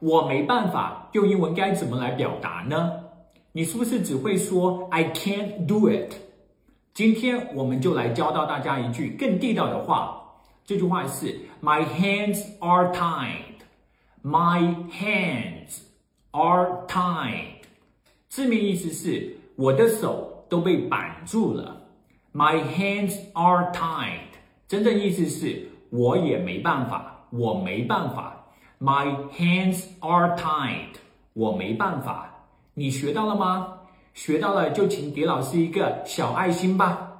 我没办法，用英文该怎么来表达呢？你是不是只会说 I can't do it？今天我们就来教到大家一句更地道的话。这句话是 My hands are tied. My hands are tied. 字面意思是我的手都被绑住了。My hands are tied. 真正意思是我也没办法，我没办法。My hands are tied. 我没办法。你学到了吗？学到了就请给老师一个小爱心吧。